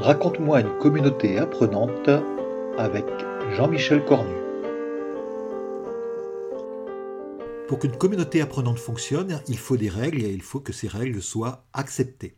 Raconte-moi une communauté apprenante avec Jean-Michel Cornu. Pour qu'une communauté apprenante fonctionne, il faut des règles et il faut que ces règles soient acceptées.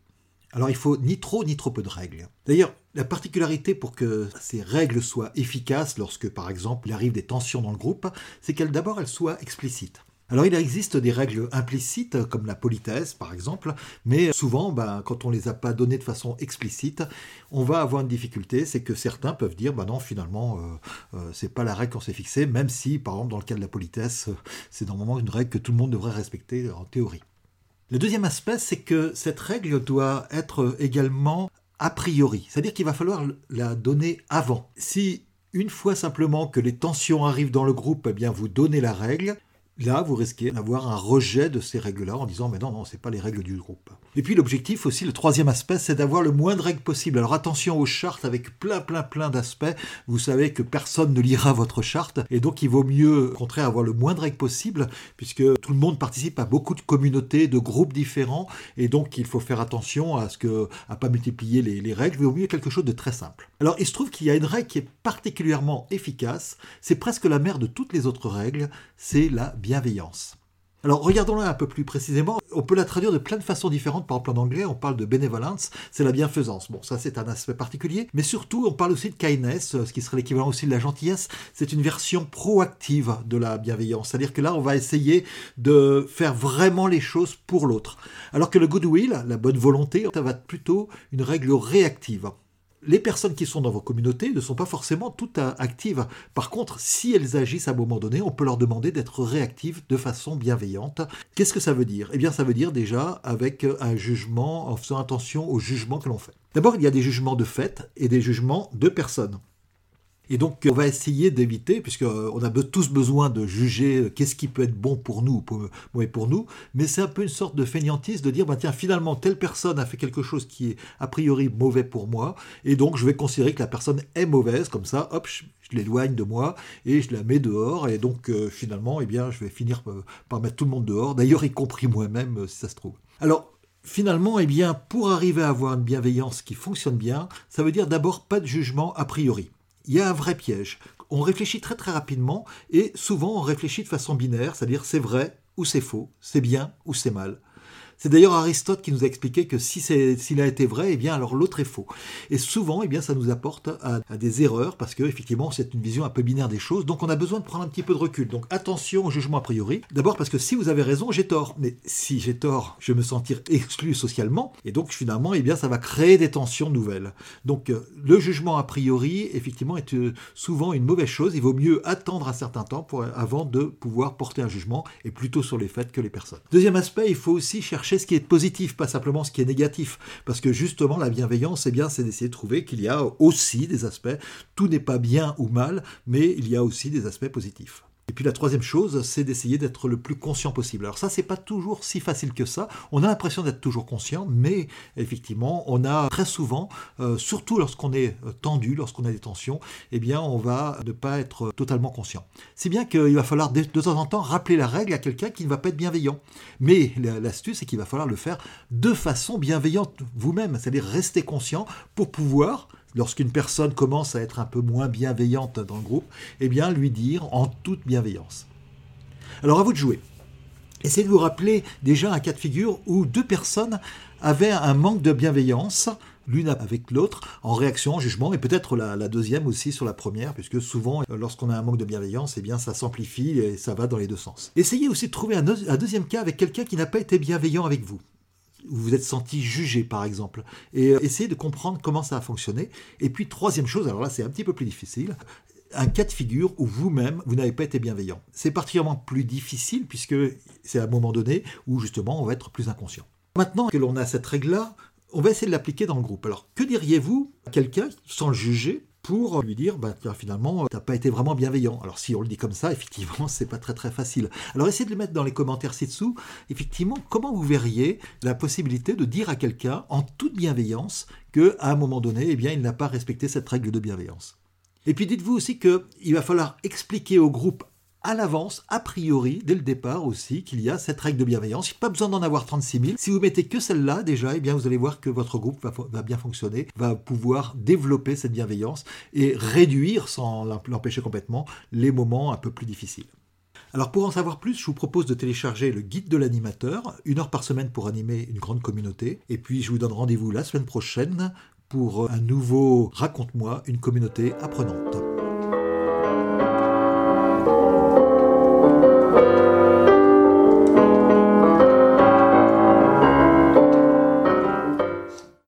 Alors il faut ni trop ni trop peu de règles. D'ailleurs, la particularité pour que ces règles soient efficaces lorsque par exemple il arrive des tensions dans le groupe, c'est qu'elles d'abord elles soient explicites. Alors il existe des règles implicites comme la politesse par exemple, mais souvent ben, quand on ne les a pas données de façon explicite, on va avoir une difficulté, c'est que certains peuvent dire ben non finalement euh, euh, c'est pas la règle qu'on s'est fixée, même si par exemple dans le cas de la politesse c'est normalement une règle que tout le monde devrait respecter en théorie. Le deuxième aspect, c'est que cette règle doit être également a priori, c'est-à-dire qu'il va falloir la donner avant. Si une fois simplement que les tensions arrivent dans le groupe, eh bien vous donnez la règle, Là, vous risquez d'avoir un rejet de ces règles-là en disant mais non, non, c'est pas les règles du groupe. Et puis l'objectif aussi, le troisième aspect, c'est d'avoir le moins de règles possible. Alors attention aux chartes avec plein, plein, plein d'aspects. Vous savez que personne ne lira votre charte et donc il vaut mieux, au contraire, avoir le moins de règles possible puisque tout le monde participe à beaucoup de communautés, de groupes différents et donc il faut faire attention à ce que, à pas multiplier les, les règles. Il vaut mieux quelque chose de très simple. Alors il se trouve qu'il y a une règle qui est particulièrement efficace. C'est presque la mère de toutes les autres règles. C'est la Alors regardons-la un peu plus précisément. On peut la traduire de plein de façons différentes. Par exemple en anglais, on parle de benevolence, c'est la bienfaisance. Bon, ça c'est un aspect particulier. Mais surtout, on parle aussi de kindness, ce qui serait l'équivalent aussi de la gentillesse. C'est une version proactive de la bienveillance. C'est-à-dire que là, on va essayer de faire vraiment les choses pour l'autre. Alors que le goodwill, la bonne volonté, ça va être plutôt une règle réactive les personnes qui sont dans vos communautés ne sont pas forcément toutes actives. Par contre, si elles agissent à un moment donné, on peut leur demander d'être réactives de façon bienveillante. Qu'est-ce que ça veut dire? Eh bien, ça veut dire déjà avec un jugement, en faisant attention au jugement que l'on fait. D'abord, il y a des jugements de fait et des jugements de personnes. Et donc, on va essayer d'éviter, puisqu'on euh, a tous besoin de juger euh, qu'est-ce qui peut être bon pour nous ou mauvais pour nous, mais c'est un peu une sorte de fainéantise de dire, bah, tiens, finalement, telle personne a fait quelque chose qui est a priori mauvais pour moi, et donc je vais considérer que la personne est mauvaise, comme ça, hop, je, l'éloigne de moi et je la mets dehors, et donc euh, finalement, eh bien, je vais finir par mettre tout le monde dehors, d'ailleurs y compris moi-même, si ça se trouve. Alors, Finalement, eh bien, pour arriver à avoir une bienveillance qui fonctionne bien, ça veut dire d'abord pas de jugement a priori il y a un vrai piège. On réfléchit très très rapidement et souvent on réfléchit de façon binaire, c'est-à-dire c'est vrai ou c'est faux, c'est bien ou c'est mal. C'est d'ailleurs Aristote qui nous a expliqué que si s'il a été vrai, eh bien alors l'autre est faux. Et souvent, eh bien ça nous apporte à, des erreurs parce que effectivement c'est une vision un peu binaire des choses. Donc on a besoin de prendre un petit peu de recul. Donc attention au jugement a priori. D'abord parce que si vous avez raison, j'ai tort. Mais si j'ai tort, je vais me sentir exclu socialement et donc finalement, eh bien ça va créer des tensions nouvelles. Donc euh, le jugement a priori, effectivement, est euh, souvent une mauvaise chose. Il vaut mieux attendre un certain temps avant de pouvoir porter un jugement et plutôt sur les faits que les personnes. Deuxième aspect, il faut aussi chercher ce qui est positif, pas simplement ce qui est négatif. Parce que justement, la bienveillance, eh bien, c'est d'essayer de trouver qu'il y a aussi des aspects. Tout n'est pas bien ou mal, mais il y a aussi des aspects positifs. Et puis la troisième chose, c'est d'essayer d'être le plus conscient possible. Alors ça, c'est pas toujours si facile que ça. On a l'impression d'être toujours conscient, mais effectivement, on a très souvent, euh, surtout lorsqu'on est tendu, lorsqu'on a des tensions, eh bien, on va ne pas être totalement conscient. Si bien qu'il va falloir de, temps en temps rappeler la règle à quelqu'un qui ne va pas être bienveillant. Mais l'astuce, c'est qu'il va falloir le faire de façon bienveillante vous-même, c'est-à-dire rester conscient pour pouvoir lorsqu'une personne commence à être un peu moins bienveillante dans le groupe, eh bien lui dire en toute bienveillance. Alors à vous de jouer. Essayez de vous rappeler déjà un cas de figure où deux personnes avaient un manque de bienveillance, l'une avec l'autre, en réaction, en jugement, et peut-être la, deuxième aussi sur la première, puisque souvent, lorsqu'on a un manque de bienveillance, eh bien, ça s'amplifie et ça va dans les deux sens. Essayez aussi de trouver un deuxième cas avec quelqu'un qui n'a pas été bienveillant avec vous vous vous êtes senti jugé par exemple, et euh, essayez de comprendre comment ça a fonctionné. Et puis troisième chose, alors là c'est un petit peu plus difficile, un cas de figure où vous-même, vous, n'avez pas été bienveillant. C'est particulièrement plus difficile puisque c'est à un moment donné où justement on va être plus inconscient. Maintenant que l'on a cette règle-là, on va essayer de l'appliquer dans le groupe. Alors que diriez-vous à quelqu'un sans le juger pour lui dire bah, finalement t'as pas été vraiment bienveillant. Alors si on le dit comme ça, effectivement c'est pas très très facile. Alors essayez de le mettre dans les commentaires ci-dessous. Effectivement, comment vous verriez la possibilité de dire à quelqu'un en toute bienveillance que à un moment donné, eh bien il n'a pas respecté cette règle de bienveillance? Et puis dites-vous aussi qu'il va falloir expliquer au groupe à l'avance, a priori, dès le départ aussi, qu'il y a cette règle de bienveillance. Il n'y a pas besoin d'en avoir 36 000. Si vous mettez que celle-là, déjà, eh bien, vous allez voir que votre groupe va, va bien fonctionner, va pouvoir développer cette bienveillance et réduire, sans l'empêcher complètement, les moments un peu plus difficiles. Alors pour en savoir plus, je vous propose de télécharger le guide de l'animateur, une heure par semaine pour animer une grande communauté. Et puis je vous donne rendez-vous la semaine prochaine pour un nouveau Raconte-moi une communauté apprenante.